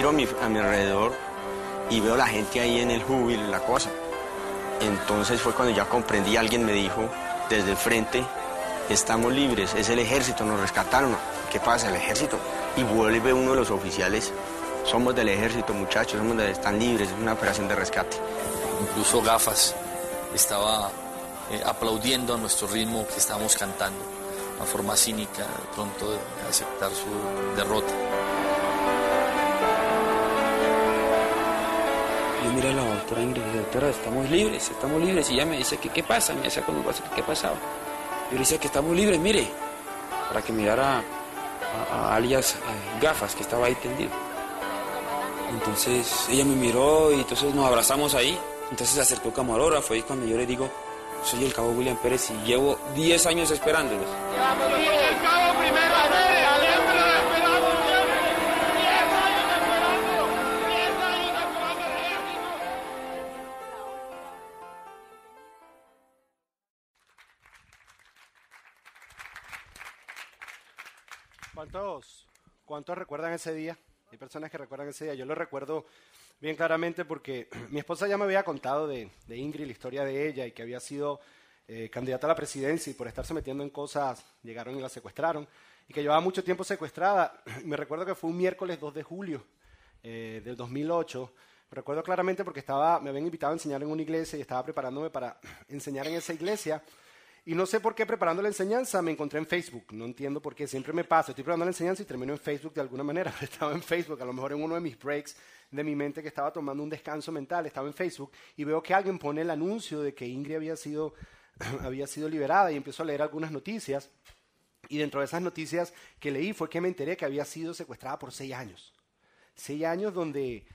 miro a mi, alrededor y veo la gente ahí en el júbilo, la cosa. Entonces fue cuando ya comprendí, alguien me dijo desde el frente, estamos libres, es el ejército, nos rescataron. ¿Qué pasa? El ejército. Y vuelve uno de los oficiales, somos del ejército muchachos, somos de, están libres, es una operación de rescate. Incluso Gafas estaba eh, aplaudiendo a nuestro ritmo que estábamos cantando, una forma cínica de pronto de aceptar su derrota. Yo miré a la doctora Ingrid doctora, estamos libres, estamos libres. Y ella me dice, ¿qué, qué pasa? Me decía con un brazo, ¿qué pasaba? Yo le decía que estamos libres, mire, para que mirara a, alias eh, gafas que estaba ahí tendido. Entonces ella me miró y entonces nos abrazamos ahí. Entonces se acercó camarógrafo y cuando yo le digo, soy el cabo William Pérez y llevo 10 años esperándolos. el cabo primero ¿Cuántos, ¿Cuántos recuerdan ese día? Hay personas que recuerdan ese día. Yo lo recuerdo bien claramente porque mi esposa ya me había contado de, Ingrid la historia de ella y que había sido eh, candidata a la presidencia y por estarse metiendo en cosas llegaron y la secuestraron y que llevaba mucho tiempo secuestrada. Me recuerdo que fue un miércoles 2 de julio eh, del 2008. Me recuerdo claramente porque estaba, me habían invitado a enseñar en una iglesia y estaba preparándome para enseñar en esa iglesia. Y no sé por qué preparando la enseñanza me encontré en Facebook. No entiendo por qué. Siempre me pasa. Estoy preparando la enseñanza y termino en Facebook de alguna manera. Estaba en Facebook, a lo mejor en uno de mis breaks de mi mente que estaba tomando un descanso mental. Estaba en Facebook y veo que alguien pone el anuncio de que Ingrid había sido, había sido liberada y empiezo a leer algunas noticias. Y dentro de esas noticias que leí fue que me enteré que había sido secuestrada por seis años. Seis años donde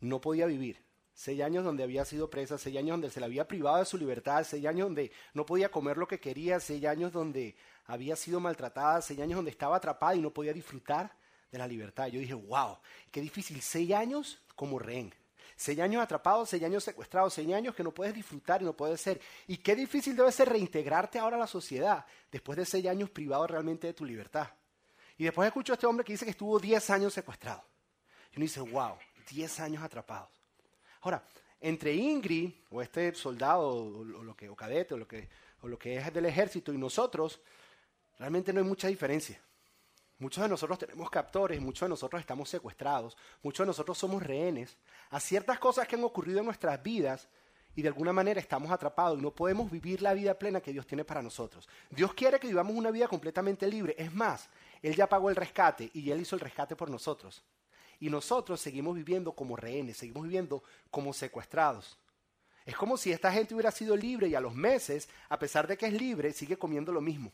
no podía vivir. Seis años donde había sido presa, seis años donde se la había privado de su libertad, seis años donde no podía comer lo que quería, seis años donde había sido maltratada, seis años donde estaba atrapada y no podía disfrutar de la libertad. Yo dije, wow, qué difícil, seis años como rehén. Seis años atrapados, seis años secuestrados, seis años que no puedes disfrutar y no puedes ser. Y qué difícil debe ser reintegrarte ahora a la sociedad después de seis años privado realmente de tu libertad. Y después escucho a este hombre que dice que estuvo diez años secuestrado. Y uno dice, wow, diez años atrapados. Ahora, entre Ingrid, o este soldado, o, lo que, o cadete, o lo, que, o lo que es del ejército, y nosotros, realmente no hay mucha diferencia. Muchos de nosotros tenemos captores, muchos de nosotros estamos secuestrados, muchos de nosotros somos rehenes a ciertas cosas que han ocurrido en nuestras vidas y de alguna manera estamos atrapados y no podemos vivir la vida plena que Dios tiene para nosotros. Dios quiere que vivamos una vida completamente libre. Es más, Él ya pagó el rescate y Él hizo el rescate por nosotros. Y nosotros seguimos viviendo como rehenes, seguimos viviendo como secuestrados. Es como si esta gente hubiera sido libre y a los meses, a pesar de que es libre, sigue comiendo lo mismo.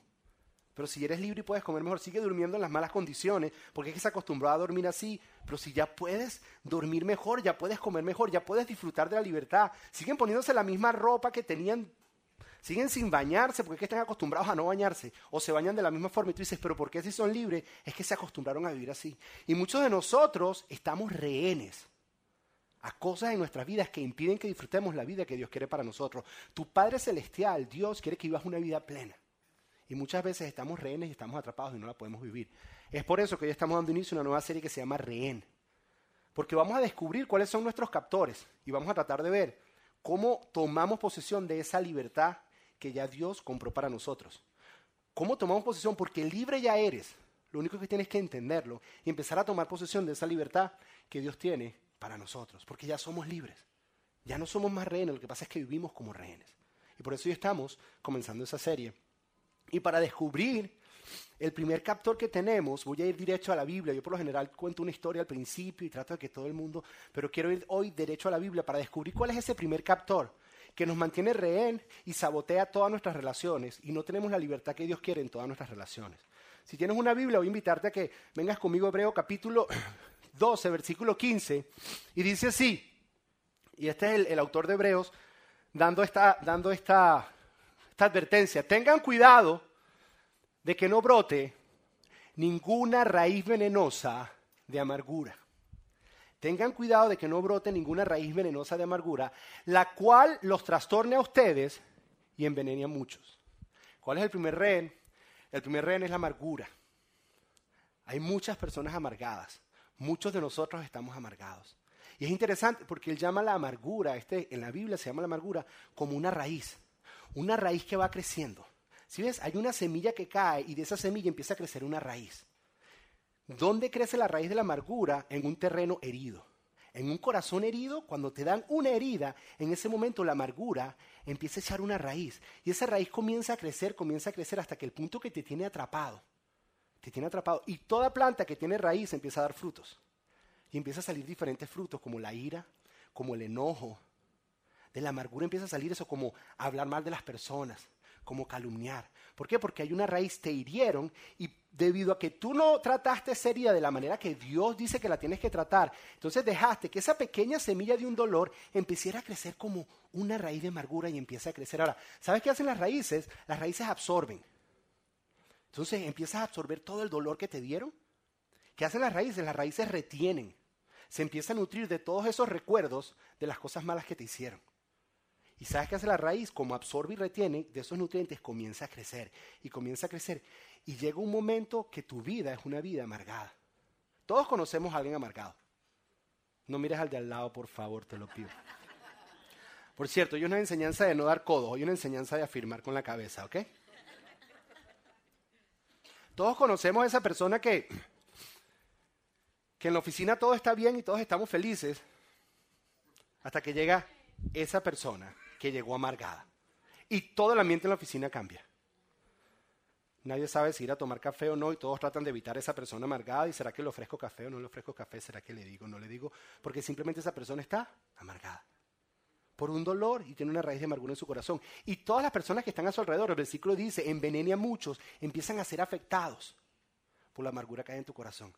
Pero si eres libre y puedes comer mejor, sigue durmiendo en las malas condiciones, porque es que se acostumbró a dormir así. Pero si ya puedes dormir mejor, ya puedes comer mejor, ya puedes disfrutar de la libertad, siguen poniéndose la misma ropa que tenían, siguen sin bañarse, porque es que están acostumbrados a no bañarse, o se bañan de la misma forma. Y tú dices, pero ¿por qué si son libres? Es que se acostumbraron a vivir así. Y muchos de nosotros estamos rehenes a cosas en nuestras vidas que impiden que disfrutemos la vida que Dios quiere para nosotros. Tu Padre Celestial, Dios, quiere que vivas una vida plena. Y muchas veces estamos rehenes y estamos atrapados y no la podemos vivir. Es por eso que hoy estamos dando inicio a una nueva serie que se llama Rehén. Porque vamos a descubrir cuáles son nuestros captores y vamos a tratar de ver cómo tomamos posesión de esa libertad que ya Dios compró para nosotros. ¿Cómo tomamos posesión? Porque libre ya eres. Lo único que tienes que entenderlo y empezar a tomar posesión de esa libertad que Dios tiene para nosotros. Porque ya somos libres. Ya no somos más rehenes, lo que pasa es que vivimos como rehenes. Y por eso hoy estamos comenzando esa serie y para descubrir el primer captor que tenemos, voy a ir derecho a la Biblia. Yo por lo general cuento una historia al principio y trato de que todo el mundo, pero quiero ir hoy derecho a la Biblia para descubrir cuál es ese primer captor que nos mantiene rehén y sabotea todas nuestras relaciones y no tenemos la libertad que Dios quiere en todas nuestras relaciones. Si tienes una Biblia, voy a invitarte a que vengas conmigo a Hebreo capítulo 12, versículo 15, y dice así, y este es el, el autor de Hebreos dando esta, dando esta esta advertencia. Tengan cuidado de que no brote ninguna raíz venenosa de amargura. Tengan cuidado de que no brote ninguna raíz venenosa de amargura, la cual los trastorne a ustedes y envenene a muchos. ¿Cuál es el primer rehén? El primer rehén es la amargura. Hay muchas personas amargadas, muchos de nosotros estamos amargados. Y es interesante porque él llama la amargura, este, en la Biblia se llama la amargura como una raíz, una raíz que va creciendo. Si ves, hay una semilla que cae y de esa semilla empieza a crecer una raíz. ¿Dónde crece la raíz de la amargura? En un terreno herido. En un corazón herido, cuando te dan una herida, en ese momento la amargura empieza a echar una raíz. Y esa raíz comienza a crecer, comienza a crecer hasta que el punto que te tiene atrapado. Te tiene atrapado. Y toda planta que tiene raíz empieza a dar frutos. Y empieza a salir diferentes frutos, como la ira, como el enojo. De la amargura empieza a salir eso, como hablar mal de las personas, como calumniar. ¿Por qué? Porque hay una raíz, te hirieron y debido a que tú no trataste esa herida de la manera que Dios dice que la tienes que tratar, entonces dejaste que esa pequeña semilla de un dolor empezara a crecer como una raíz de amargura y empieza a crecer. Ahora, ¿sabes qué hacen las raíces? Las raíces absorben. Entonces empiezas a absorber todo el dolor que te dieron. ¿Qué hacen las raíces? Las raíces retienen. Se empieza a nutrir de todos esos recuerdos de las cosas malas que te hicieron. ¿Y sabes qué hace la raíz? Como absorbe y retiene de esos nutrientes, comienza a crecer y comienza a crecer. Y llega un momento que tu vida es una vida amargada. Todos conocemos a alguien amargado. No mires al de al lado, por favor, te lo pido. Por cierto, hay una enseñanza de no dar codos, hay una enseñanza de afirmar con la cabeza, ¿ok? Todos conocemos a esa persona que, que en la oficina todo está bien y todos estamos felices, hasta que llega esa persona que llegó amargada. Y todo el ambiente en la oficina cambia. Nadie sabe si ir a tomar café o no y todos tratan de evitar a esa persona amargada y será que le ofrezco café o no le ofrezco café, será que le digo o no le digo, porque simplemente esa persona está amargada por un dolor y tiene una raíz de amargura en su corazón. Y todas las personas que están a su alrededor, el versículo dice, envenene a muchos, empiezan a ser afectados por la amargura que hay en tu corazón.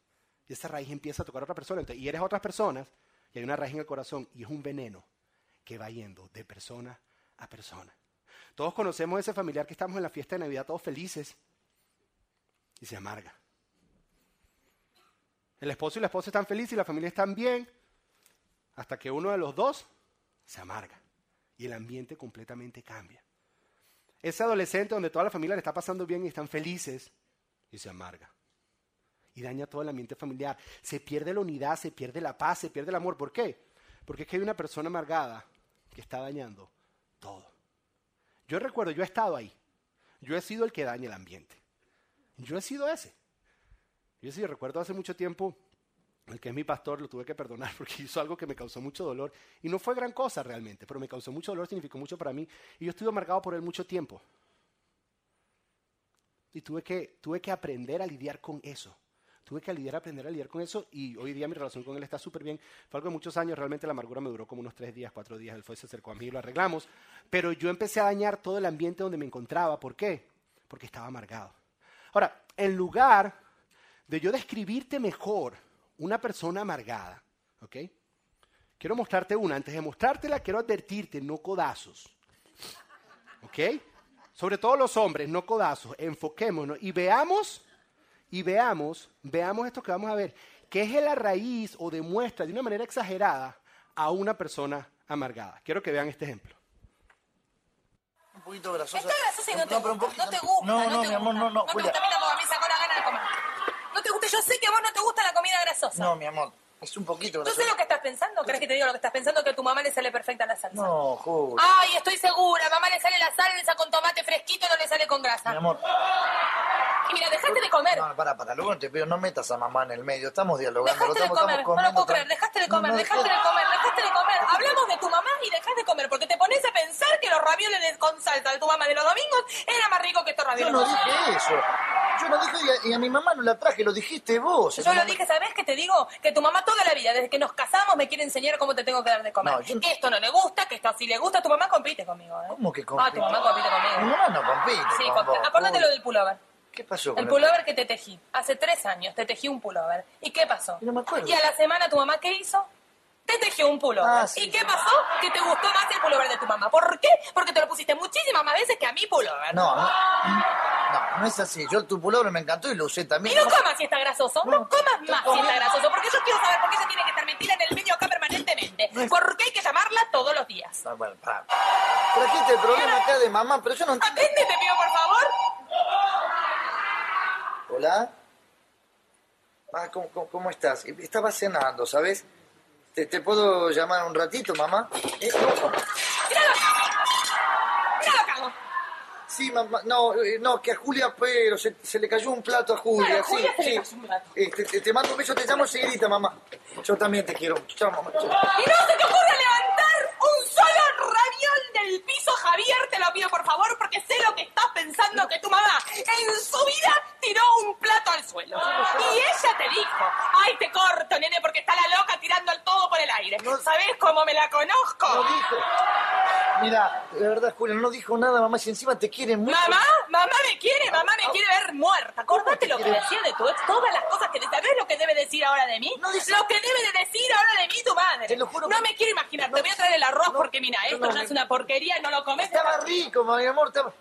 Y esa raíz empieza a tocar a otra persona. y eres otras personas y hay una raíz en el corazón y es un veneno que va yendo de persona a persona. Todos conocemos a ese familiar que estamos en la fiesta de Navidad todos felices y se amarga. El esposo y la esposa están felices y la familia están bien hasta que uno de los dos se amarga y el ambiente completamente cambia. Ese adolescente donde toda la familia le está pasando bien y están felices y se amarga. Y daña todo el ambiente familiar. Se pierde la unidad, se pierde la paz, se pierde el amor. ¿Por qué? Porque es que hay una persona amargada que está dañando todo. Yo recuerdo, yo he estado ahí. Yo he sido el que daña el ambiente. Yo he sido ese. Yo sí recuerdo hace mucho tiempo, el que es mi pastor lo tuve que perdonar porque hizo algo que me causó mucho dolor. Y no fue gran cosa realmente, pero me causó mucho dolor, significó mucho para mí. Y yo estuve amargado por él mucho tiempo. Y tuve que, tuve que aprender a lidiar con eso. Tuve que lidiar, aprender a lidiar con eso y hoy día mi relación con él está súper bien. Fue algo de muchos años, realmente la amargura me duró como unos tres días, cuatro días. Él fue, se acercó a mí y lo arreglamos. Pero yo empecé a dañar todo el ambiente donde me encontraba. ¿Por qué? Porque estaba amargado. Ahora, en lugar de yo describirte mejor una persona amargada, ¿ok? Quiero mostrarte una. Antes de mostrártela, quiero advertirte, no codazos. ¿Ok? Sobre todo los hombres, no codazos. Enfoquémonos y veamos y veamos, veamos esto que vamos a ver, que es la raíz o demuestra de una manera exagerada a una persona amargada. Quiero que vean este ejemplo. Un poquito grasosa. Está grasosa y no te pero un gusta, poquito. no te gusta. No, no, te mi amor, no, no, No te gusta, mira como me sacó la gana de comer. No te gusta, yo sé que a vos no te gusta la comida grasosa. No, mi amor, es un poquito ¿Tú grasosa. sabes lo que estás pensando? ¿Crees que te digo lo que estás pensando? Que a tu mamá le sale perfecta la salsa. No, Julia. Ay, estoy segura. A mamá le sale la salsa con tomate fresquito y no le sale con grasa. Mi amor. Mira, dejaste de comer. No, para, para, luego te pido, no metas a mamá en el medio, estamos dialogando. Dejaste de comer, estamos no lo puedo creer, dejaste de No, comer, no, dejaste de comer, dejaste de comer. Hablamos de tu mamá y dejaste de comer, porque te pones a pensar que los ravioles con salsa de tu mamá de los domingos era más rico que estos Yo ravioles. no con salsa. dije eso. Yo no dije, y a, y a mi mamá no la traje, lo dijiste vos. Yo lo dije, ¿sabes qué te digo? Que tu mamá toda la vida, desde que nos casamos, me quiere enseñar cómo te tengo que dar de comer. No, yo no- Que esto no le gusta, que esto sí le gusta. Tu mamá compite conmigo, ¿eh? ¿Cómo que Ah, compite? tu mamá compite Mi conmigo. mamá no compite Sí, con lo del pullover. ¿Qué pasó con El pullover que te tejí. Hace tres años te tejí un pullover. ¿Y qué pasó? No me acuerdo. Y a la semana tu mamá, ¿qué hizo? Te tejió un pullover. Ah, sí, ¿Y qué pasó? Que te gustó más el pullover de tu mamá. ¿Por qué? Porque te lo pusiste muchísimas más veces que a mi pullover. No, no, no, no es así. Yo tu pullover me encantó y lo usé Y también. no comas si está grasoso. No, No, comas más si está grasoso. Porque yo quiero saber por qué ella tiene que estar metida en el medio acá permanentemente. No es- Porque hay que llamarla todos los días. Ah, bueno, pará. Trajiste el problema acá de mamá, pero yo no entiendo. Atende, te pido, por favor. Hola. Ah, ¿cómo, cómo, cómo estás? Estaba cenando, ¿sabes? ¿Te, te puedo llamar un ratito, mamá? Eh. Sí, mamá. No, eh, no, que a Julia, pero se, se le cayó un plato a Julia. Claro, sí, Julia se le sí. cayó un plato. Este, te, te mando un beso, te llamo enseguidita, mamá. Yo también te quiero. Chao, mamá. Chao. Y no se te ocurra levantar del piso, Javier, te lo pido por favor, porque sé lo que estás pensando que tu mamá en su vida tiró un plato al suelo. Y ella te dijo, ay, te corto, nene, porque está la loca tirando el todo por el aire. ¿Sabés cómo me la conozco? No dijo. Mira, de verdad, Julia, no dijo nada, mamá, si encima te quiere mucho. Mamá, mamá me quiere, mamá me quiere ver muerta. Acordate lo que decía de tu ex, todas las cosas que ¿sabés lo que debe decir ahora de mí? No dice- Lo que debe de decir ahora de mí tu madre. Te lo juro no me quiero imaginar, te voy a traer el arroz no, porque mira, esto no, ya me- es una porquería, no lo comes. Estaba rico, mi amor, estaba...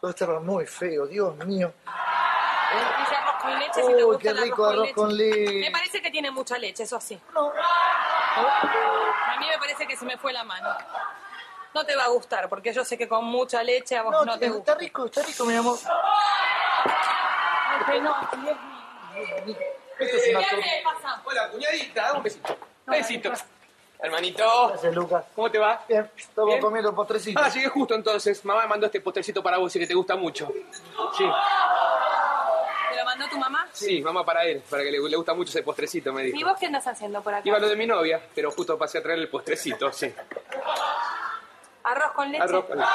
Todo estaba muy feo, Dios mío. Dice arroz con leche si te Uy, gusta qué el rico arroz con leche. Me parece que tiene mucha leche, eso sí. No. A mí me parece que se me fue la mano. No te va a gustar, porque yo sé que con mucha leche a vos no, No, te está gusta. rico, está rico, mi amor. Ay, no, Dios mío. Esto es ¿Qué una? Hola, cuñadita, dame un besito. Besito. Hermanito, Gracias, Lucas. ¿cómo te va? Bien, estamos Bien. comiendo postrecito. Ah, llegué justo entonces. Mamá me mandó este postrecito para vos y que te gusta mucho. Sí, ¿Te lo mandó tu mamá? sí, mamá para él, para que le, le gusta mucho ese postrecito, me ¿Y dijo. vos qué andas haciendo por acá? Iba lo de mi novia, pero justo pasé a traer el postrecito, sí. ¿Arroz con leche? Arroz con leche.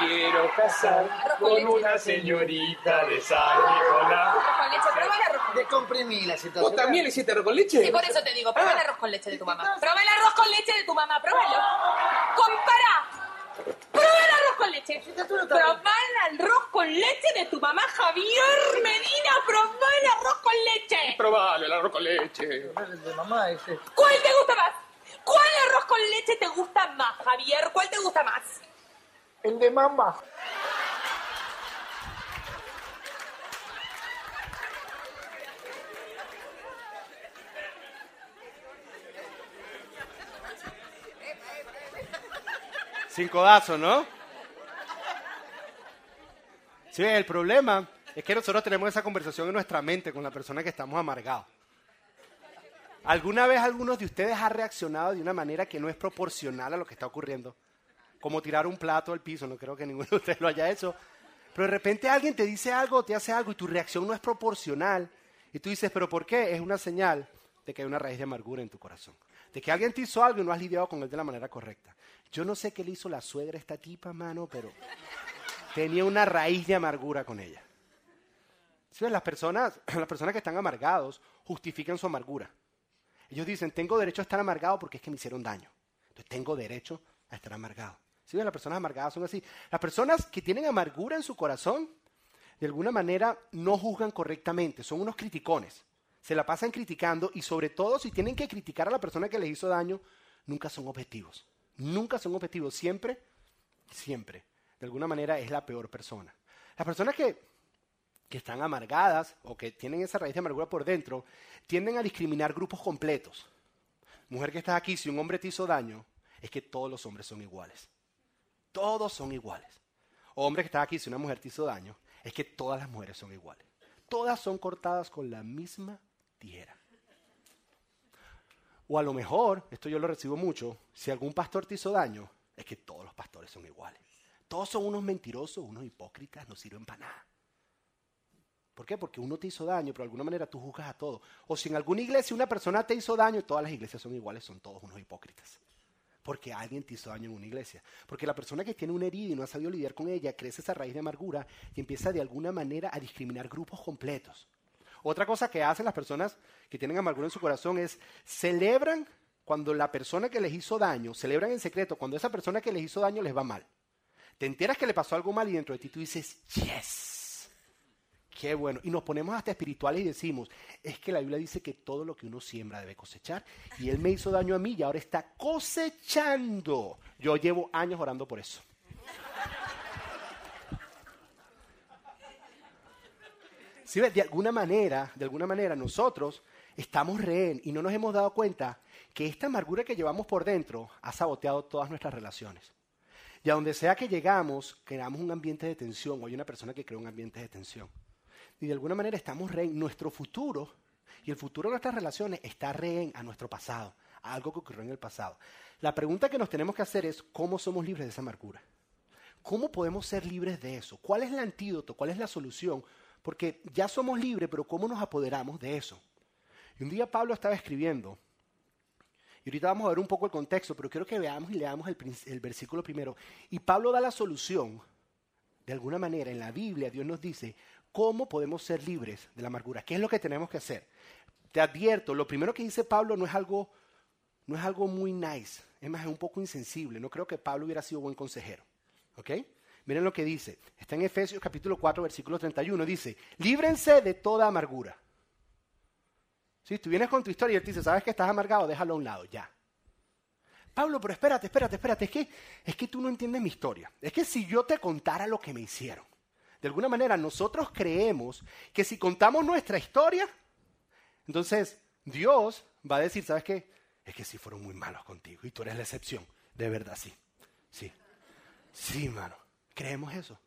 Quiero casar con una señorita de San Nicolás. Arroz con leche, el arroz con leche. Descomprimí la situación. ¿Vos también le hiciste arroz con leche? Sí, por eso te digo, probá el arroz con leche de tu mamá. Probá el arroz con leche de tu mamá, probalo. Compara. Probá el arroz con leche. Probá el arroz con leche de tu mamá, Javier Medina. Probá el arroz con leche. Probalo, el arroz con leche. De mamá ese. ¿Cuál te gusta más? ¿Cuál arroz con leche te gusta más, Javier? ¿Cuál te gusta más? El de mamá. Sin codazo, ¿no? Sí, el problema es que nosotros tenemos esa conversación en nuestra mente con la persona que estamos amargados. ¿Alguna vez algunos de ustedes ha reaccionado de una manera que no es proporcional a lo que está ocurriendo? Como tirar un plato al piso, no creo que ninguno de ustedes lo haya hecho. Pero de repente alguien te dice algo, te hace algo y tu reacción no es proporcional. Y tú dices, ¿pero por qué? Es una señal de que hay una raíz de amargura en tu corazón. De que alguien te hizo algo y no has lidiado con él de la manera correcta. Yo no sé qué le hizo la suegra a esta tipa, mano, pero tenía una raíz de amargura con ella. ¿Sí? Las, personas, las personas que están amargados justifican su amargura. Ellos dicen, tengo derecho a estar amargado porque es que me hicieron daño. Entonces tengo derecho a estar amargado. ¿Sí? Las personas amargadas son así. Las personas que tienen amargura en su corazón, de alguna manera no juzgan correctamente, son unos criticones. Se la pasan criticando y sobre todo si tienen que criticar a la persona que les hizo daño, nunca son objetivos. Nunca son objetivos. Siempre, siempre, de alguna manera es la peor persona. Las personas que, que están amargadas o que tienen esa raíz de amargura por dentro, tienden a discriminar grupos completos. Mujer que está aquí, si un hombre te hizo daño, es que todos los hombres son iguales. Todos son iguales. Hombre que está aquí, si una mujer te hizo daño, es que todas las mujeres son iguales. Todas son cortadas con la misma tijera. O a lo mejor, esto yo lo recibo mucho, si algún pastor te hizo daño, es que todos los pastores son iguales. Todos son unos mentirosos, unos hipócritas, no sirven para nada. ¿Por qué? Porque uno te hizo daño, pero de alguna manera tú juzgas a todos. O si en alguna iglesia una persona te hizo daño, todas las iglesias son iguales, son todos unos hipócritas. Porque alguien te hizo daño en una iglesia. Porque la persona que tiene una herida y no ha sabido lidiar con ella, crece esa raíz de amargura y empieza de alguna manera a discriminar grupos completos. Otra cosa que hacen las personas que tienen amargura en su corazón es celebran cuando la persona que les hizo daño, celebran en secreto cuando esa persona que les hizo daño les va mal. Te enteras que le pasó algo mal y dentro de ti tú dices, yes, qué bueno. Y nos ponemos hasta espirituales y decimos, es que la Biblia dice que todo lo que uno siembra debe cosechar. Y él me hizo daño a mí y ahora está cosechando. Yo llevo años orando por eso. ¿Sí ves? De alguna manera, de alguna manera nosotros estamos rehén y no nos hemos dado cuenta que esta amargura que llevamos por dentro ha saboteado todas nuestras relaciones. Y a donde sea que llegamos, creamos un ambiente de tensión o hay una persona que crea un ambiente de tensión. Y de alguna manera estamos rehén. Nuestro futuro y el futuro de nuestras relaciones está rehén a nuestro pasado, a algo que ocurrió en el pasado. La pregunta que nos tenemos que hacer es, ¿cómo somos libres de esa amargura? ¿Cómo podemos ser libres de eso? ¿Cuál es el antídoto? ¿Cuál es la solución? Porque ya somos libres, pero ¿cómo nos apoderamos de eso? Y un día Pablo estaba escribiendo, y ahorita vamos a ver un poco el contexto, pero quiero que veamos y leamos el, versículo primero. Y Pablo da la solución, de alguna manera, en la Biblia Dios nos dice cómo podemos ser libres de la amargura, qué es lo que tenemos que hacer. Te advierto, lo primero que dice Pablo no es algo, no es algo muy nice, es más, es un poco insensible. No creo que Pablo hubiera sido buen consejero. ¿Ok? Miren lo que dice. Está en Efesios capítulo 4, versículo 31. Dice, líbrense de toda amargura. Si tú vienes con tu historia y él te dice, ¿sabes que estás amargado? Déjalo a un lado, ya. Pablo, pero espérate, espérate, espérate. Es que, es que tú no entiendes mi historia. Es que si yo te contara lo que me hicieron, de alguna manera nosotros creemos que si contamos nuestra historia, entonces Dios va a decir, ¿sabes qué? Es que sí fueron muy malos contigo y tú eres la excepción. De verdad, sí. Sí. Sí, mano. Creemos eso.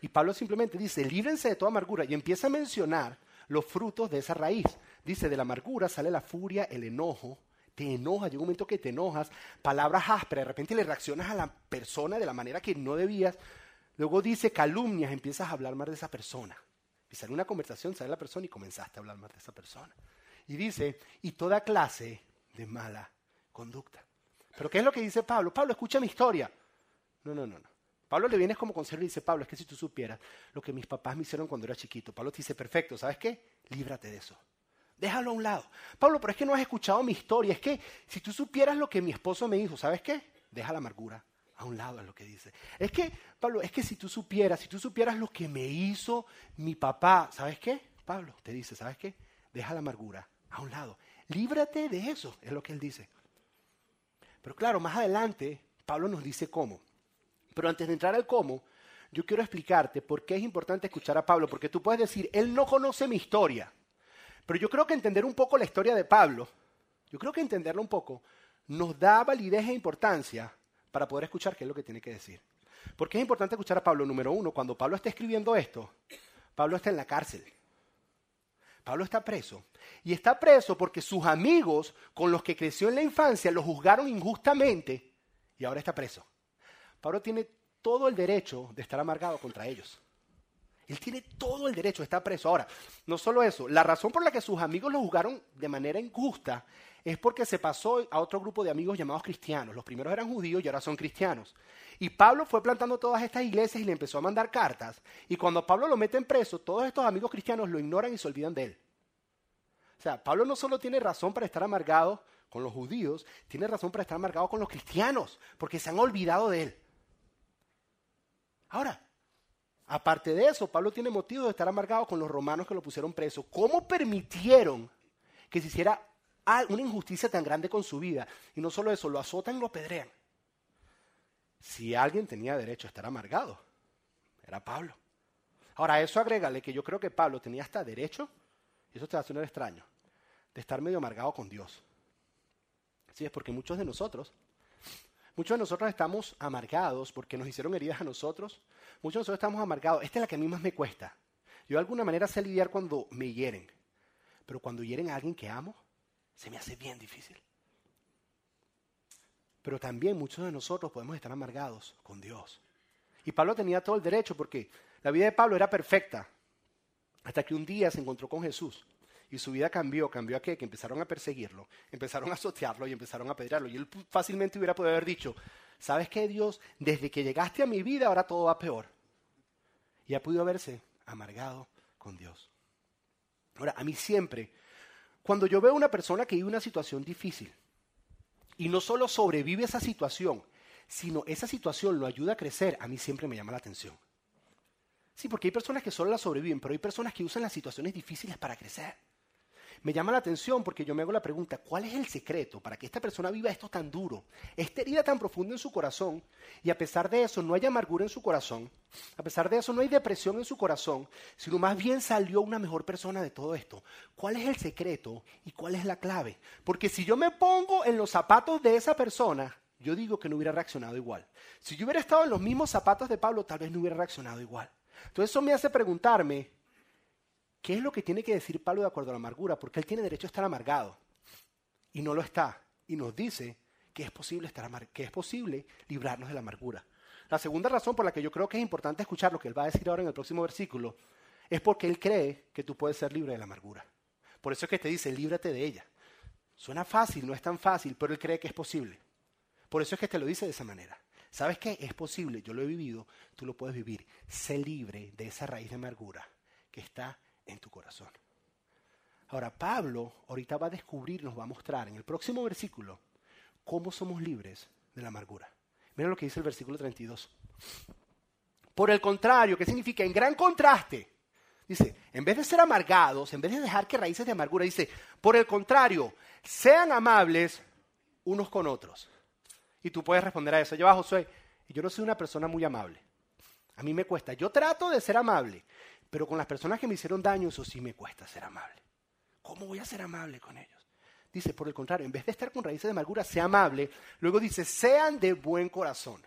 Y Pablo simplemente dice, líbrense de toda amargura y empieza a mencionar los frutos de esa raíz. Dice, de la amargura sale la furia, el enojo, te enojas, llega un momento que te enojas, palabras ásperas, de repente le reaccionas a la persona de la manera que no debías. Luego dice calumnias, empiezas a hablar más de esa persona. Y sale una conversación, sale la persona y comenzaste a hablar más de esa persona. Y dice, y toda clase de mala conducta. Pero ¿qué es lo que dice Pablo? Pablo, escucha mi historia. No, no, no, no. Pablo le viene como consejero y dice, Pablo, es que si tú supieras lo que mis papás me hicieron cuando era chiquito, Pablo te dice, perfecto, ¿sabes qué? Líbrate de eso. Déjalo a un lado. Pablo, pero es que no has escuchado mi historia. Es que si tú supieras lo que mi esposo me dijo, ¿sabes qué? Deja la amargura a un lado, es lo que dice. Es que, Pablo, es que si tú supieras, si tú supieras lo que me hizo mi papá, ¿sabes qué? Pablo te dice, ¿sabes qué? Deja la amargura a un lado. Líbrate de eso, es lo que él dice. Pero claro, más adelante, Pablo nos dice cómo. Pero antes de entrar al cómo, yo quiero explicarte por qué es importante escuchar a Pablo, porque tú puedes decir, él no conoce mi historia. Pero yo creo que entender un poco la historia de Pablo, yo creo que entenderla un poco, nos da validez e importancia para poder escuchar qué es lo que tiene que decir. ¿Por qué es importante escuchar a Pablo? Número uno, cuando Pablo está escribiendo esto, Pablo está en la cárcel. Pablo está preso. Y está preso porque sus amigos con los que creció en la infancia lo juzgaron injustamente y ahora está preso. Pablo tiene todo el derecho de estar amargado contra ellos. Él tiene todo el derecho de estar preso. Ahora, no solo eso, la razón por la que sus amigos lo juzgaron de manera injusta es porque se pasó a otro grupo de amigos llamados cristianos. Los primeros eran judíos y ahora son cristianos. Y Pablo fue plantando todas estas iglesias y le empezó a mandar cartas. Y cuando Pablo lo mete en preso, todos estos amigos cristianos lo ignoran y se olvidan de él. O sea, Pablo no solo tiene razón para estar amargado con los judíos, tiene razón para estar amargado con los cristianos, porque se han olvidado de él. Ahora, aparte de eso, Pablo tiene motivo de estar amargado con los romanos que lo pusieron preso. ¿Cómo permitieron que se hiciera una injusticia tan grande con su vida? Y no solo eso, lo azotan y lo pedrean. Si alguien tenía derecho a estar amargado, era Pablo. Ahora, eso agrégale que yo creo que Pablo tenía hasta derecho, y eso te va a sonar extraño, de estar medio amargado con Dios. Sí, es porque muchos de nosotros, muchos de nosotros estamos amargados porque nos hicieron heridas a nosotros. Muchos de nosotros estamos amargados. Esta es la que a mí más me cuesta. Yo de alguna manera sé lidiar cuando me hieren, pero cuando hieren a alguien que amo, se me hace bien difícil. Pero también muchos de nosotros podemos estar amargados con Dios. Y Pablo tenía todo el derecho porque la vida de Pablo era perfecta. Hasta que un día se encontró con Jesús y su vida cambió. ¿Cambió a qué? Que empezaron a perseguirlo, empezaron a azotearlo y empezaron a apedrearlo. Y él fácilmente hubiera podido haber dicho, ¿sabes qué, Dios? Desde que llegaste a mi vida ahora todo va peor. Y ha podido verse amargado con Dios. Ahora, a mí siempre, cuando yo veo a una persona que vive una situación difícil y no solo sobrevive esa situación, sino esa situación lo ayuda a crecer, a mí siempre me llama la atención. Sí, porque hay personas que solo la sobreviven, pero hay personas que usan las situaciones difíciles para crecer. Me llama la atención porque yo me hago la pregunta, ¿cuál es el secreto para que esta persona viva esto tan duro, esta herida tan profunda en su corazón, y a pesar de eso no hay amargura en su corazón, a pesar de eso no hay depresión en su corazón, sino más bien salió una mejor persona de todo esto? ¿Cuál es el secreto y cuál es la clave? Porque si yo me pongo en los zapatos de esa persona, yo digo que no hubiera reaccionado igual. Si yo hubiera estado en los mismos zapatos de Pablo, tal vez no hubiera reaccionado igual. Entonces eso me hace preguntarme, ¿Qué es lo que tiene que decir Pablo de acuerdo a la amargura? Porque él tiene derecho a estar amargado y no lo está. Y nos dice que es posible, estar amar- que es posible librarnos de la amargura. La segunda razón por la que yo creo que es importante escuchar lo que él va a decir ahora en el próximo versículo es porque él cree que tú puedes ser libre de la amargura. Por eso es que te dice, líbrate de ella. Suena fácil, no es tan fácil, pero él cree que es posible. Por eso es que te lo dice de esa manera. ¿Sabes qué? Es posible, yo lo he vivido, tú lo puedes vivir. Sé libre de esa raíz de amargura que está en tu corazón. Ahora, Pablo ahorita va a descubrir, nos va a mostrar en el próximo versículo cómo somos libres de la amargura. Mira lo que dice el versículo 32. Por el contrario, ¿qué significa? En gran contraste. Dice, en vez de ser amargados, en vez de dejar que raíces de amargura, dice, por el contrario, sean amables unos con otros. Y tú puedes responder a eso. Yo, ah, Josué, yo no soy una persona muy amable. A mí me cuesta. Yo trato de ser amable, pero con las personas que me hicieron daño, eso sí me cuesta ser amable. ¿Cómo voy a ser amable con ellos? Dice, por el contrario, en vez de estar con raíces de amargura, sea amable. Luego dice, sean de buen corazón.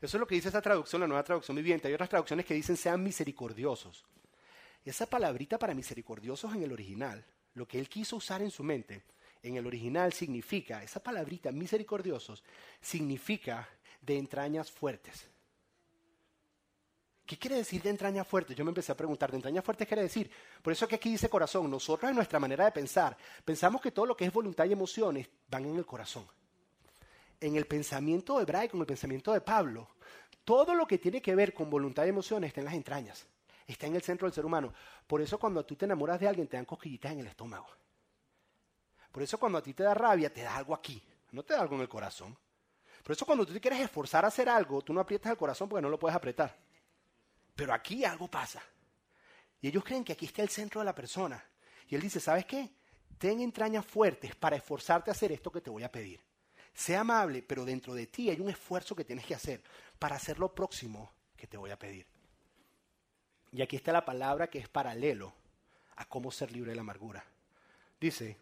Eso es lo que dice esa traducción, la nueva traducción viviente. Hay otras traducciones que dicen, sean misericordiosos. Esa palabrita para misericordiosos en el original, lo que él quiso usar en su mente, en el original significa, esa palabrita misericordiosos, significa de entrañas fuertes. ¿Qué quiere decir de entrañas fuertes? Yo me empecé a preguntar, ¿de entrañas fuertes quiere decir? Por eso que aquí dice corazón. Nosotros en nuestra manera de pensar, pensamos que todo lo que es voluntad y emociones van en el corazón. En el pensamiento hebraico, en el pensamiento de Pablo, todo lo que tiene que ver con voluntad y emociones está en las entrañas, está en el centro del ser humano. Por eso cuando tú te enamoras de alguien te dan cosquillitas en el estómago. Por eso cuando a ti te da rabia te da algo aquí, no te da algo en el corazón. Por eso cuando tú te quieres esforzar a hacer algo, tú no aprietas el corazón porque no lo puedes apretar. Pero aquí algo pasa. Y ellos creen que aquí está el centro de la persona. Y él dice, ¿sabes qué? Ten entrañas fuertes para esforzarte a hacer esto que te voy a pedir. Sé amable, pero dentro de ti hay un esfuerzo que tienes que hacer para hacer lo próximo que te voy a pedir. Y aquí está la palabra que es paralelo a cómo ser libre de la amargura. Dice,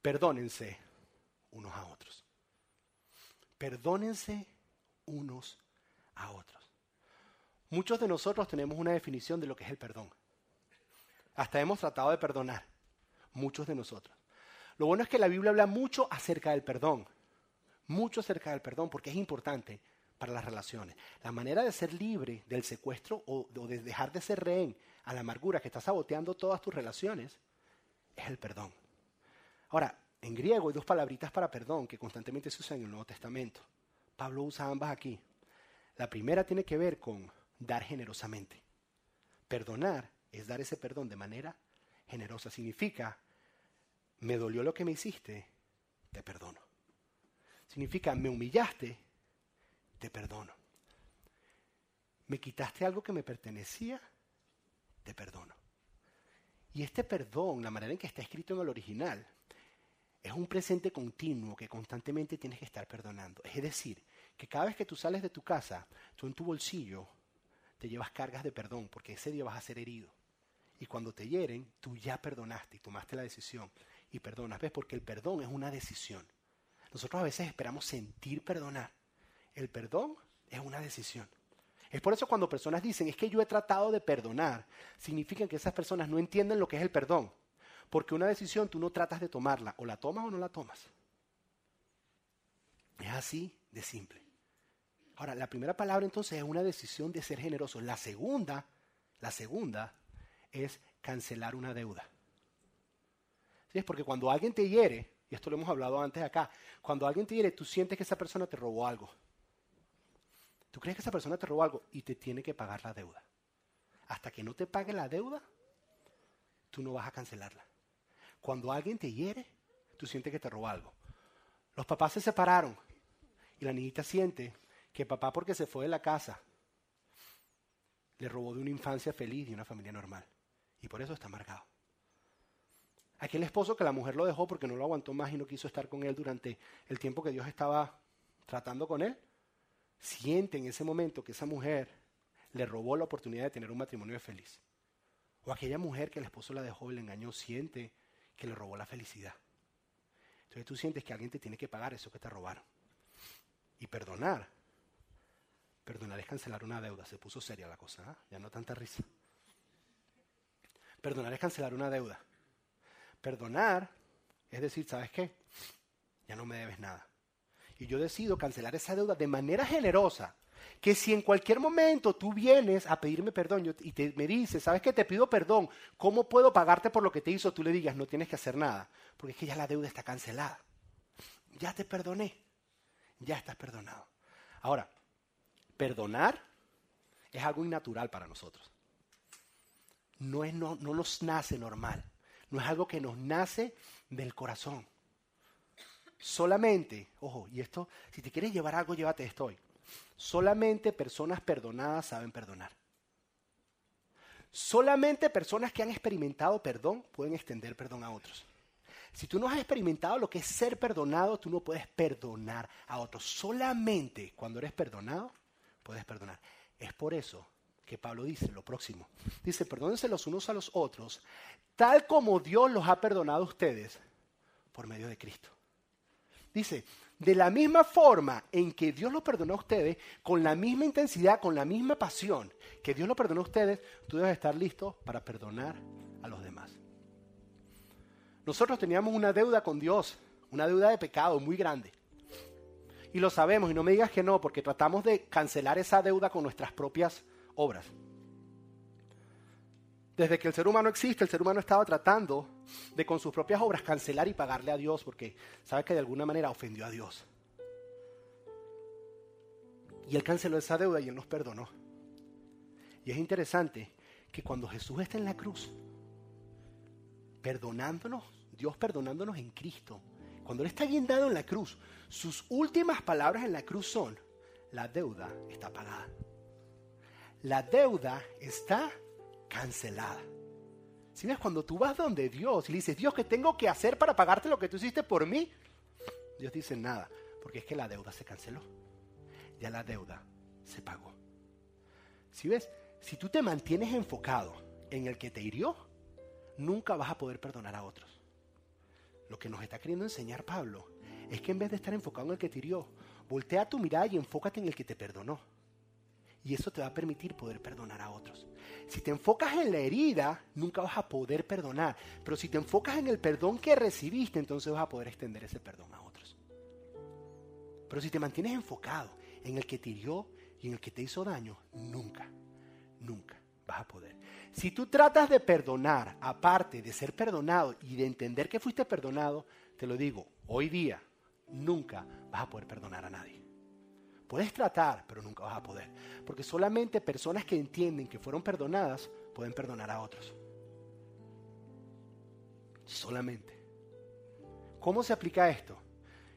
perdónense unos a otros. Perdónense unos a otros. Muchos de nosotros tenemos una definición de lo que es el perdón. Hasta hemos tratado de perdonar. Muchos de nosotros. Lo bueno es que la Biblia habla mucho acerca del perdón. Mucho acerca del perdón porque es importante para las relaciones. La manera de ser libre del secuestro o, de dejar de ser rehén a la amargura que está saboteando todas tus relaciones es el perdón. Ahora, en griego hay dos palabritas para perdón que constantemente se usan en el Nuevo Testamento. Pablo usa ambas aquí. La primera tiene que ver con dar generosamente. Perdonar es dar ese perdón de manera generosa. Significa, me dolió lo que me hiciste, te perdono. Significa, me humillaste, te perdono. Me quitaste algo que me pertenecía, te perdono. Y este perdón, la manera en que está escrito en el original, es un presente continuo que constantemente tienes que estar perdonando. Es decir, que cada vez que tú sales de tu casa, tú en tu bolsillo te llevas cargas de perdón, porque ese día vas a ser herido. Y cuando te hieren, tú ya perdonaste y tomaste la decisión y perdonas. ¿Ves? Porque el perdón es una decisión. Nosotros a veces esperamos sentir perdonar. El perdón es una decisión. Es por eso cuando personas dicen, es que yo he tratado de perdonar, significa que esas personas no entienden lo que es el perdón. Porque una decisión tú no tratas de tomarla, o la tomas o no la tomas. Es así de simple. Ahora, la primera palabra entonces es una decisión de ser generoso. La segunda, la segunda es cancelar una deuda. ¿Sí? Es porque cuando alguien te hiere, y esto lo hemos hablado antes acá, cuando alguien te hiere, tú sientes que esa persona te robó algo. Tú crees que esa persona te robó algo y te tiene que pagar la deuda. Hasta que no te pague la deuda, tú no vas a cancelarla. Cuando alguien te hiere, tú sientes que te robó algo. Los papás se separaron y la niñita siente que papá porque se fue de la casa le robó de una infancia feliz y una familia normal. Y por eso está amargado. Aquel esposo que la mujer lo dejó porque no lo aguantó más y no quiso estar con él durante el tiempo que Dios estaba tratando con él, siente en ese momento que esa mujer le robó la oportunidad de tener un matrimonio feliz. O aquella mujer que el esposo la dejó y le engañó, siente que le robó la felicidad. Entonces tú sientes que alguien te tiene que pagar eso que te robaron. Y perdonar. Perdonar es cancelar una deuda. Se puso seria la cosa, ¿ah? ya no tanta risa. Perdonar es cancelar una deuda. Perdonar es decir, ¿sabes qué? Ya no me debes nada. Y yo decido cancelar esa deuda de manera generosa. Que si en cualquier momento tú vienes a pedirme perdón y te, me dices, ¿sabes qué? Te pido perdón. ¿Cómo puedo pagarte por lo que te hizo? Tú le digas, no tienes que hacer nada. Porque es que ya la deuda está cancelada. Ya te perdoné. Ya estás perdonado. Ahora, perdonar es algo innatural para nosotros. No, es, no, no nos nace normal. No es algo que nos nace del corazón. Solamente, ojo, y esto, si te quieres llevar algo, llévate esto hoy. Solamente personas perdonadas saben perdonar. Solamente personas que han experimentado perdón pueden extender perdón a otros. Si tú no has experimentado lo que es ser perdonado, tú no puedes perdonar a otros. Solamente cuando eres perdonado, puedes perdonar. Es por eso que Pablo dice lo próximo. Dice, perdónense los unos a los otros, tal como Dios los ha perdonado a ustedes por medio de Cristo. Dice, de la misma forma en que Dios lo perdonó a ustedes, con la misma intensidad, con la misma pasión que Dios lo perdonó a ustedes, tú debes estar listo para perdonar a los demás. Nosotros teníamos una deuda con Dios, una deuda de pecado muy grande. Y lo sabemos, y no me digas que no, porque tratamos de cancelar esa deuda con nuestras propias obras. Desde que el ser humano existe, el ser humano estaba tratando de con sus propias obras cancelar y pagarle a Dios, porque sabe que de alguna manera ofendió a Dios. Y él canceló esa deuda y él nos perdonó. Y es interesante que cuando Jesús está en la cruz, perdonándonos, Dios perdonándonos en Cristo, cuando Él está bien dado en la cruz, sus últimas palabras en la cruz son, la deuda está pagada. La deuda está cancelada. Si ves, cuando tú vas donde Dios y le dices, Dios, ¿qué tengo que hacer para pagarte lo que tú hiciste por mí? Dios dice nada, porque es que la deuda se canceló. Ya la deuda se pagó. Si ves, si tú te mantienes enfocado en el que te hirió, nunca vas a poder perdonar a otros. Lo que nos está queriendo enseñar Pablo es que en vez de estar enfocado en el que te hirió, voltea tu mirada y enfócate en el que te perdonó. Y eso te va a permitir poder perdonar a otros. Si te enfocas en la herida, nunca vas a poder perdonar. Pero si te enfocas en el perdón que recibiste, entonces vas a poder extender ese perdón a otros. Pero si te mantienes enfocado en el que te hirió y en el que te hizo daño, nunca, nunca vas a poder. Si tú tratas de perdonar, aparte de ser perdonado y de entender que fuiste perdonado, te lo digo, hoy día nunca vas a poder perdonar a nadie. Puedes tratar, pero nunca vas a poder. Porque solamente personas que entienden que fueron perdonadas pueden perdonar a otros. Solamente. ¿Cómo se aplica esto?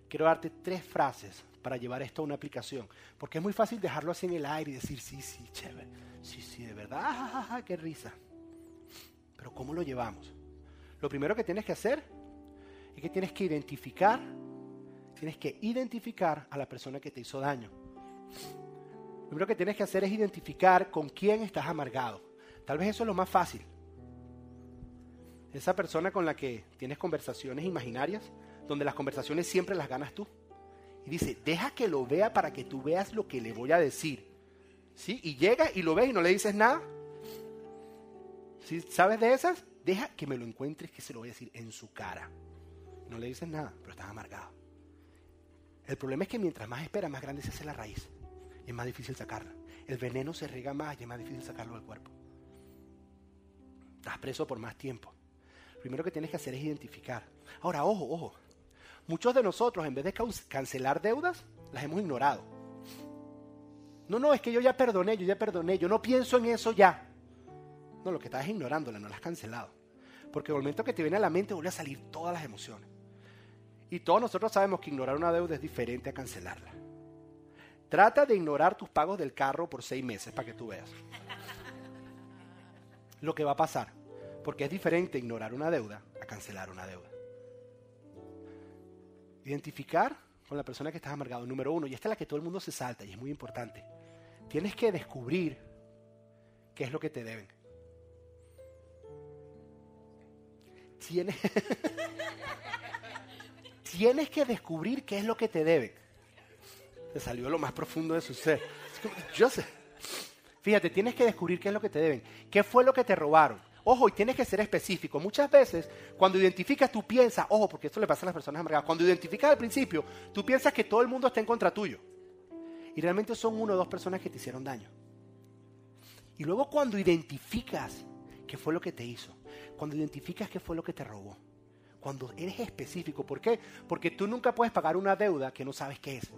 Quiero darte tres frases para llevar esto a una aplicación. Porque es muy fácil dejarlo así en el aire y decir, sí, sí, chévere. Sí, sí, de verdad, ah, ah, ah, qué risa. Pero ¿cómo lo llevamos? Lo primero que tienes que hacer es que tienes que identificar, tienes que identificar a la persona que te hizo daño. Lo primero que tienes que hacer es identificar con quién estás amargado. Tal vez eso es lo más fácil. Esa persona con la que tienes conversaciones imaginarias, donde las conversaciones siempre las ganas tú. Y dice, deja que lo vea para que tú veas lo que le voy a decir. ¿Sí? Y llega y lo ves y no le dices nada. ¿Sí? ¿Sabes de esas? Deja que me lo encuentres que se lo voy a decir en su cara. No le dices nada, pero estás amargado. El problema es que mientras más espera, más grande se hace la raíz. Es más difícil sacarla. El veneno se riega más y es más difícil sacarlo del cuerpo. Estás preso por más tiempo. Lo primero que tienes que hacer es identificar. Ahora, ojo, ojo. Muchos de nosotros, en vez de cancelar deudas, las hemos ignorado. No, no, es que yo ya perdoné, yo ya perdoné, yo no pienso en eso ya. No, lo que estás es ignorándola, no la has cancelado. Porque el momento que te viene a la mente vuelve a salir todas las emociones. Y todos nosotros sabemos que ignorar una deuda es diferente a cancelarla. Trata de ignorar tus pagos del carro por seis meses para que tú veas lo que va a pasar. Porque es diferente ignorar una deuda a cancelar una deuda. Identificar con la persona que estás amargado. Número uno, y esta es la que todo el mundo se salta y es muy importante. Tienes que descubrir qué es lo que te deben. Tienes, Tienes que descubrir qué es lo que te deben. Se salió lo más profundo de su ser. Yo sé. Fíjate, tienes que descubrir qué es lo que te deben. ¿Qué fue lo que te robaron? Ojo, y tienes que ser específico. Muchas veces, cuando identificas, tú piensas, ojo, porque esto le pasa a las personas amargadas, cuando identificas al principio, tú piensas que todo el mundo está en contra tuyo. Y realmente son uno o dos personas que te hicieron daño. Y luego cuando identificas qué fue lo que te hizo, cuando identificas qué fue lo que te robó, cuando eres específico, ¿por qué? Porque tú nunca puedes pagar una deuda que no sabes qué es.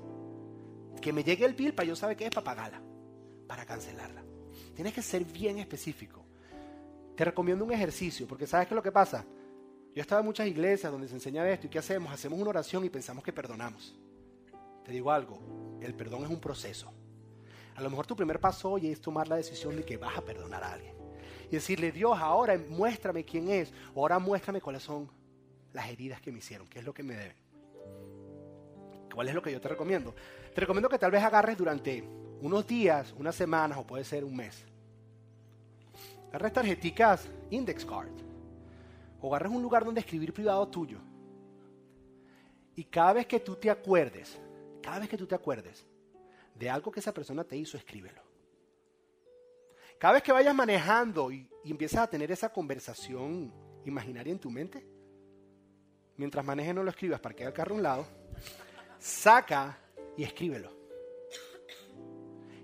Que me llegue el bill para yo saber qué es para pagarla, para cancelarla. Tienes que ser bien específico. Te recomiendo un ejercicio, porque ¿sabes qué es lo que pasa? Yo he estado en muchas iglesias donde se enseña esto y ¿qué hacemos? Hacemos una oración y pensamos que perdonamos. Te digo algo, el perdón es un proceso. A lo mejor tu primer paso hoy es tomar la decisión de que vas a perdonar a alguien. Y decirle, Dios, ahora muéstrame quién es, ahora muéstrame cuáles son las heridas que me hicieron, qué es lo que me deben. ¿Cuál es lo que yo te recomiendo? Te recomiendo que tal vez agarres durante unos días, unas semanas o puede ser un mes Agarres tarjeticas index card. O agarres un lugar donde escribir privado tuyo. Y cada vez que tú te acuerdes, cada vez que tú te acuerdes de algo que esa persona te hizo, escríbelo. Cada vez que vayas manejando y, empiezas a tener esa conversación imaginaria en tu mente, mientras manejes no lo escribas, para que el carro a un lado, saca y escríbelo.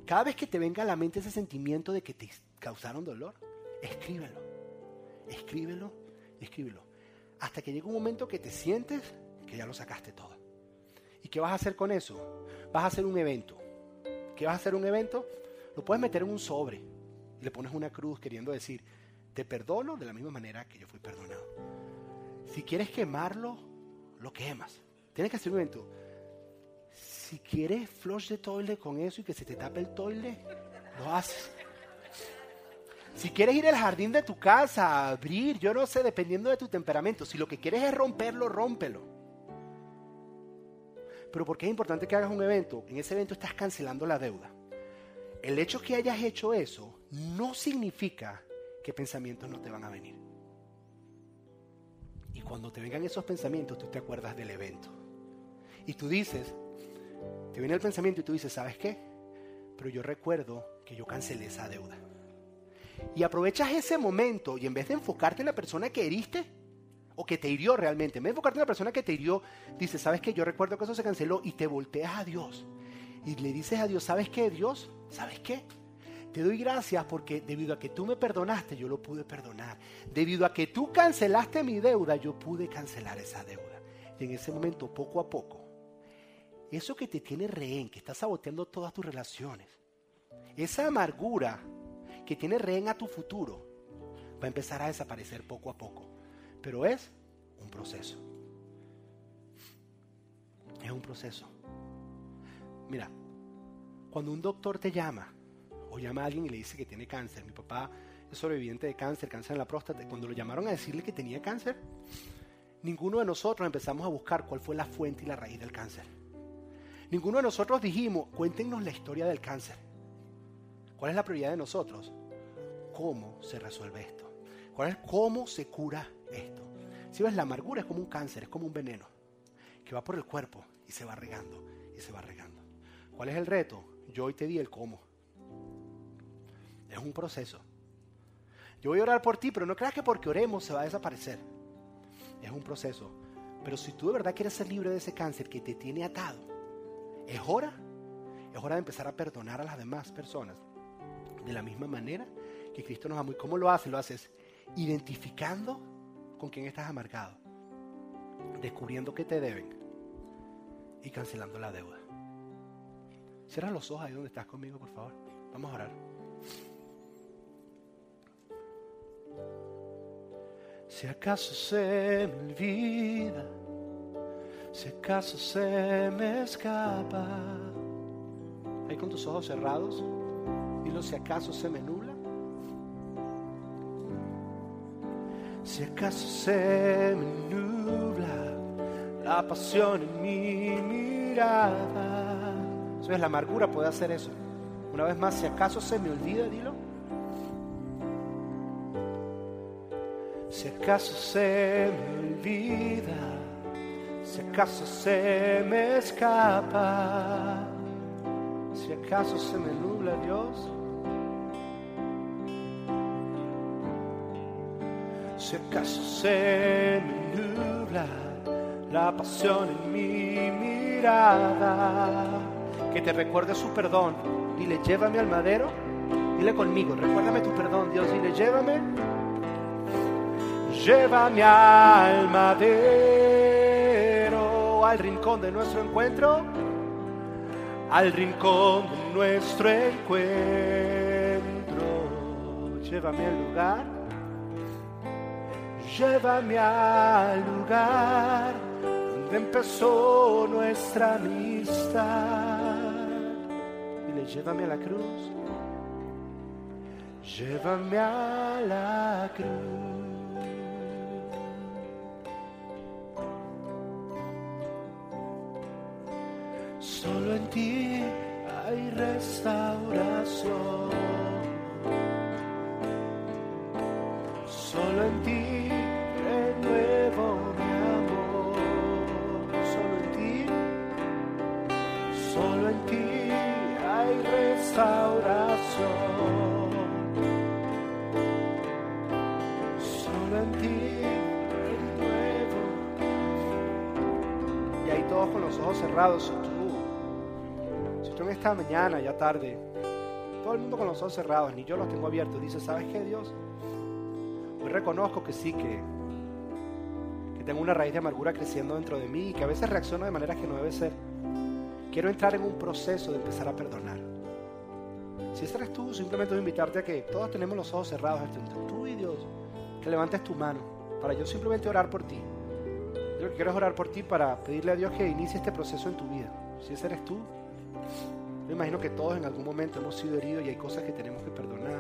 Cada vez que te venga a la mente ese sentimiento de que te causaron dolor, escríbelo, escríbelo, escríbelo. Hasta que llegue un momento que te sientes que ya lo sacaste todo. ¿Y qué vas a hacer con eso? Vas a hacer un evento. ¿Qué vas a hacer un evento? Lo puedes meter en un sobre y le pones una cruz queriendo decir, te perdono de la misma manera que yo fui perdonado. Si quieres quemarlo, lo quemas. Tienes que hacer un evento. Si quieres flush de toilet con eso y que se te tape el toilet, lo haces. Si quieres ir al jardín de tu casa a abrir, yo no sé, dependiendo de tu temperamento, si lo que quieres es romperlo, rómpelo. Pero ¿por qué es importante que hagas un evento? En ese evento estás cancelando la deuda. El hecho que hayas hecho eso no significa que pensamientos no te van a venir. Y cuando te vengan esos pensamientos, tú te acuerdas del evento. Y tú dices, te viene el pensamiento y tú dices, ¿sabes qué? Pero yo recuerdo que yo cancelé esa deuda. Y aprovechas ese momento y en vez de enfocarte en la persona que heriste o que te hirió realmente, en vez de enfocarte en la persona que te hirió, dices, ¿sabes qué? Yo recuerdo que eso se canceló y te volteas a Dios. Y le dices a Dios, ¿sabes qué, Dios? ¿Sabes qué? Te doy gracias porque debido a que tú me perdonaste, yo lo pude perdonar. Debido a que tú cancelaste mi deuda, yo pude cancelar esa deuda. Y en ese momento, poco a poco, eso que te tiene rehén, que está saboteando todas tus relaciones, esa amargura que tiene rehén a tu futuro, va a empezar a desaparecer poco a poco. Pero es un proceso. Es un proceso. Mira, cuando un doctor te llama o llama a alguien y le dice que tiene cáncer, mi papá es sobreviviente de cáncer, cáncer en la próstata, cuando lo llamaron a decirle que tenía cáncer, ninguno de nosotros empezamos a buscar cuál fue la fuente y la raíz del cáncer. Ninguno de nosotros dijimos, cuéntenos la historia del cáncer. ¿Cuál es la prioridad de nosotros? ¿Cómo se resuelve esto? ¿Cuál es cómo se cura esto? Si ves, la amargura es como un cáncer, es como un veneno que va por el cuerpo y se va regando y se va regando. ¿Cuál es el reto? Yo hoy te di el cómo. Es un proceso. Yo voy a orar por ti, pero no creas que porque oremos se va a desaparecer. Es un proceso. Pero si tú de verdad quieres ser libre de ese cáncer que te tiene atado, es hora, es hora de empezar a perdonar a las demás personas de la misma manera que Cristo nos amó. ¿Y cómo lo hace? Lo haces identificando con quién estás amargado, descubriendo que te deben y cancelando la deuda. Cierra los ojos ahí donde estás conmigo, por favor. Vamos a orar. Si acaso se me olvida, si acaso se me escapa, ahí con tus ojos cerrados, dilo si acaso se me nubla. Si acaso se me nubla la pasión en mi mirada. ¿Sabes? La amargura puede hacer eso. Una vez más, si acaso se me olvida, dilo. Si acaso se me olvida, si acaso se me escapa, si acaso se me nubla Dios. Si acaso se me nubla la pasión en mi mirada, que te recuerde su perdón. Dile, llévame al madero. Dile conmigo, recuérdame tu perdón, Dios. Dile, llévame. Llévame al madero, al rincón de nuestro encuentro, al rincón de nuestro encuentro. Llévame al lugar, llévame al lugar donde empezó nuestra amistad. Dile, llévame a la cruz, llévame a la cruz. Solo en ti hay restauración. Solo en ti solo en ti hay restauración. Solo en ti renuevo. Y ahí todos con los ojos cerrados. Si tú, si tú en esta mañana, ya tarde, todo el mundo con los ojos cerrados, ni yo los tengo abiertos, dice, ¿sabes qué, Dios? Hoy reconozco que sí, que, tengo una raíz de amargura creciendo dentro de mí y que a veces reacciono de maneras que no debe ser. Quiero entrar en un proceso de empezar a perdonar. Si ese eres tú, simplemente voy a invitarte a que todos tenemos los ojos cerrados, entre tú y Dios, que levantes tu mano para yo simplemente orar por ti. Yo lo que quiero es orar por ti para pedirle a Dios que inicie este proceso en tu vida. Si ese eres tú, me imagino que todos en algún momento hemos sido heridos y hay cosas que tenemos que perdonar.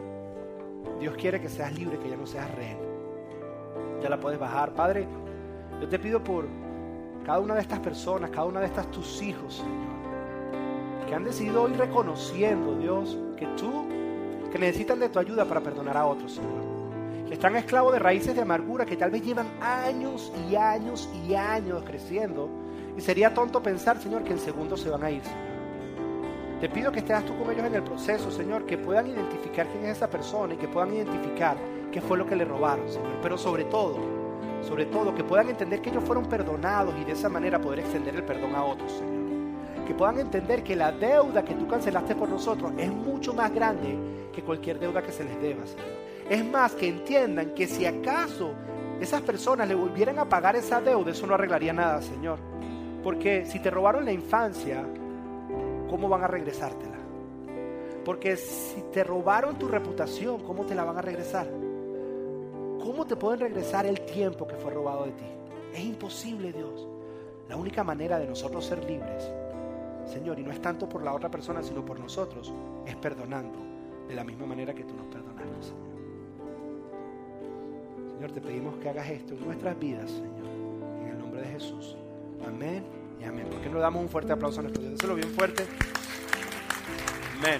Dios quiere que seas libre, que ya no seas rehén. Ya la puedes bajar. Padre, yo te pido por cada una de estas personas, cada una de estas tus hijos, Señor, han decidido hoy reconociendo, Dios, que tú, que necesitan de tu ayuda para perdonar a otros, Señor. Que están esclavos de raíces de amargura que tal vez llevan años y años y años creciendo. Y sería tonto pensar, Señor, que en segundos se van a ir, Señor. Te pido que estés tú con ellos en el proceso, Señor, que puedan identificar quién es esa persona y que puedan identificar qué fue lo que le robaron, Señor. Pero sobre todo, sobre todo, que puedan entender que ellos fueron perdonados y de esa manera poder extender el perdón a otros, Señor. Que puedan entender que la deuda que tú cancelaste por nosotros es mucho más grande que cualquier deuda que se les deba, Señor. Es más, que entiendan que si acaso esas personas le volvieran a pagar esa deuda, eso no arreglaría nada, Señor. Porque si te robaron la infancia, ¿cómo van a regresártela? Porque si te robaron tu reputación, ¿cómo te la van a regresar? ¿Cómo te pueden regresar el tiempo que fue robado de ti? Es imposible, Dios. La única manera de nosotros ser libres, Señor, y no es tanto por la otra persona, sino por nosotros, es perdonando de la misma manera que tú nos perdonaste, Señor. Señor, te pedimos que hagas esto en nuestras vidas, Señor, en el nombre de Jesús. Amén y amén. ¿Por qué no damos un fuerte aplauso a nuestro Dios? Déselo bien fuerte. Amén.